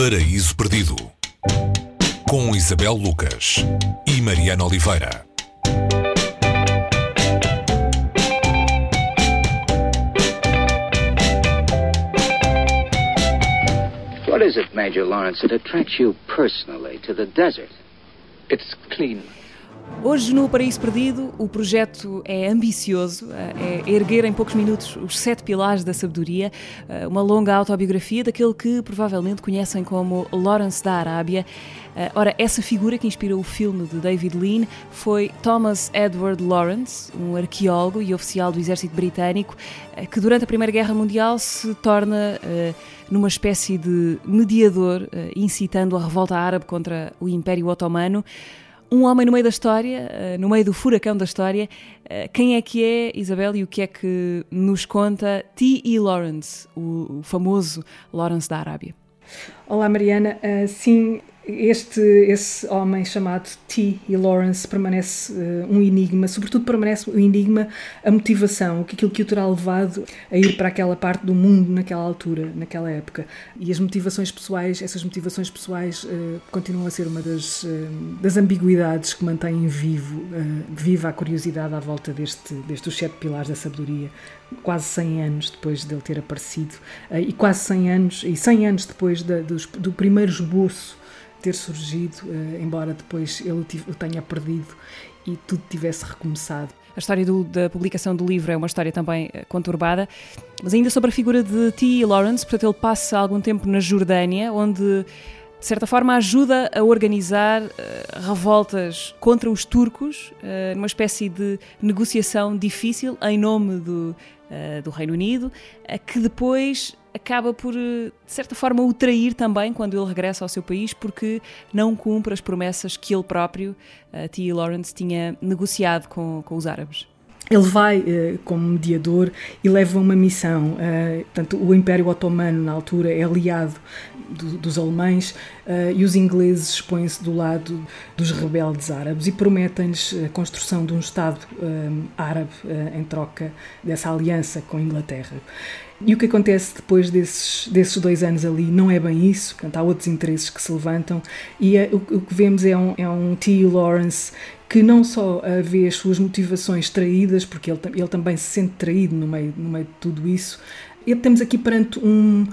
Paraíso Perdido com Isabel Lucas e Mariana Oliveira. What is it, Major Lawrence, that attracts you personally to the desert? It's clean. Hoje no Paraíso Perdido o projeto é ambicioso, é erguer em poucos minutos os sete pilares da sabedoria, uma longa autobiografia daquele que provavelmente conhecem como Lawrence da Arábia. Ora, essa figura que inspirou o filme de David Lean foi Thomas Edward Lawrence, um arqueólogo e oficial do exército britânico, que durante a Primeira Guerra Mundial se torna numa espécie de mediador, incitando a revolta árabe contra o Império Otomano um homem no meio da história, eh, no meio do furacão da história. Eh, quem é que é Isabel e o que é que nos conta T.E. Lawrence, o famoso Lawrence da Arábia? Olá Mariana, uh, sim, este esse homem chamado T. e Lawrence permanece uh, um enigma, sobretudo permanece um enigma a motivação, aquilo que o terá levado a ir para aquela parte do mundo naquela altura, naquela época. E as motivações pessoais, essas motivações pessoais uh, continuam a ser uma das, uh, das ambiguidades que mantêm vivo, viva a curiosidade à volta deste, destes sete pilares da sabedoria, quase 100 anos depois dele ter aparecido, e quase 100 anos, e 100 anos depois da, do, do primeiro esboço ter surgido, uh, embora depois ele o tenha perdido e tudo tivesse recomeçado. A história do, da publicação do livro é uma história também eh, conturbada, mas ainda sobre a figura de T. Lawrence, portanto, ele passa algum tempo na Jordânia, onde de certa forma ajuda a organizar uh, revoltas contra os turcos, uh, numa espécie de negociação difícil em nome do, uh, do Reino Unido, que depois acaba por, eh, de certa forma, o trair também quando ele regressa ao seu país, porque não cumpre as promessas que ele próprio, uh, T. Lawrence, tinha negociado com, com os árabes. Ele vai uh, como mediador e leva uma missão. Uh, portanto, o Império Otomano, na altura, é aliado do, dos alemães uh, e os ingleses põem-se do lado dos rebeldes árabes e prometem-lhes a construção de um Estado árabe em troca dessa aliança com a Inglaterra. E o que acontece depois desses, desses dois anos ali não é bem isso, portanto, há outros interesses que se levantam, e é, o, o, que vemos é um, é um T. Lawrence que não só vê as suas motivações traídas, porque ele, ele também se sente traído no meio, no meio de tudo isso, ele, temos aqui perante um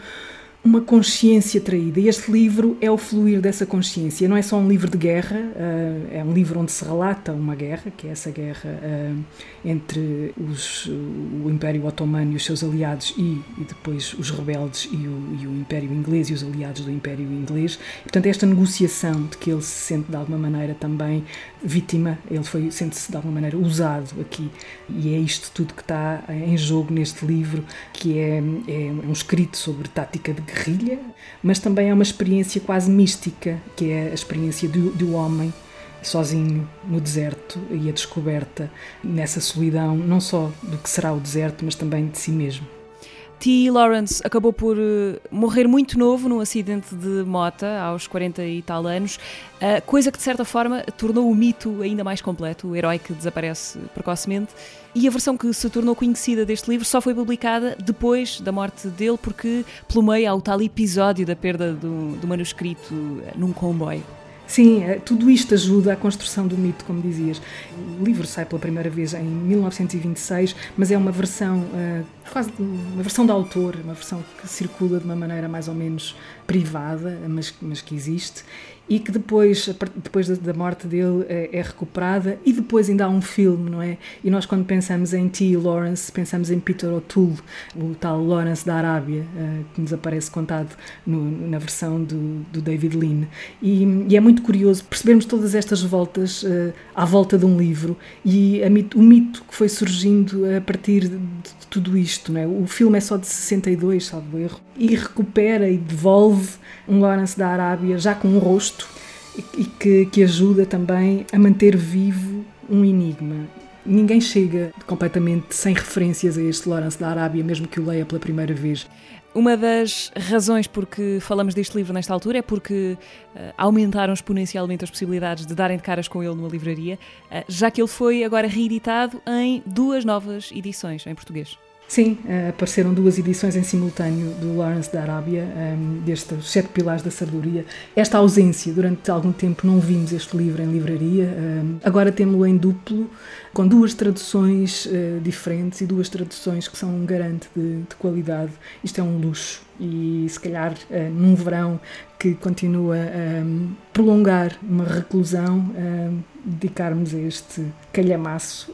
uma consciência traída. E este livro é o fluir dessa consciência. Não é só um livro de guerra, uh, é um livro onde se relata uma guerra, que é essa guerra uh, entre os, o Império Otomano e os seus aliados e, e depois os rebeldes e o, e o, Império Inglês e os aliados do Império Inglês. Portanto, esta negociação de que ele se sente de alguma maneira também vítima, ele foi sente-se de alguma maneira usado aqui. E é isto tudo que está em jogo neste livro, que é, é um escrito sobre tática de guerrilha, mas também é uma experiência quase mística, que é a experiência do, do homem sozinho no deserto e a descoberta nessa solidão, não só do que será o deserto, mas também de si mesmo. T. Lawrence acabou por uh, morrer muito novo num acidente de mota, aos 40 e tal anos, coisa que de certa forma tornou o mito ainda mais completo, o herói que desaparece precocemente. E a versão que se tornou conhecida deste livro só foi publicada depois da morte dele, porque pelo meio há o tal episódio da perda do, do manuscrito eh, num comboio. Sim, é, tudo isto ajuda à construção do mito, como dizias. O livro sai pela primeira vez em 1926, mas é uma versão uh, quase uma versão da autor, uma versão que circula de uma maneira mais ou menos privada, mas, mas que existe e que depois, depois da morte dele é, é, recuperada e depois ainda há um filme, não é? E nós quando pensamos em T. Lawrence, pensamos em Peter O'Toole, o tal Lawrence da Arábia, uh, que nos aparece contado no, na versão do, do David Lean. E, e, é muito curioso percebermos todas estas voltas uh, à volta de um livro e mito, o mito que foi surgindo a partir de tudo isto, não é? O filme é só de 62, salvo erro, e recupera e devolve um Lawrence da Arábia já com um rosto e que, que ajuda também a manter vivo um enigma. Ninguém chega completamente sem referências a este Lawrence da Arábia, mesmo que o leia pela primeira vez. Uma das razões por que falamos deste livro nesta altura é porque uh, aumentaram exponencialmente as possibilidades de darem de caras com ele numa livraria, uh, já que ele foi agora reeditado em duas novas edições em português. Sim, uh, apareceram duas edições em simultâneo do Lawrence da Arábia, um, destes Sete Pilares da Sabedoria. Esta ausência, durante algum tempo não vimos este livro em livraria, um, agora temos-lo em duplo, com duas traduções uh, diferentes e duas traduções que são um garante de, de qualidade. Isto é um luxo e se calhar uh, num verão que continua a prolongar uma reclusão, dedicarmos a este calhamaço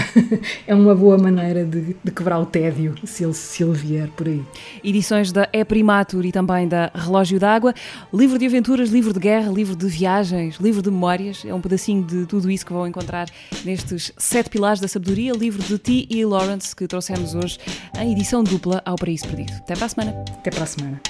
é uma boa maneira de, de, quebrar o tédio, se ele, se ele vier por aí. Edições da É Primatur e também da Relógio d'Água, livro de aventuras, livro de guerra, livro de viagens, livro de memórias, é um pedacinho de tudo isso que vão encontrar nestes Sete Pilares da Sabedoria, livro de T. E. Lawrence, que trouxemos hoje em edição dupla ao Paraíso Perdido. Até para a semana. Até para a semana.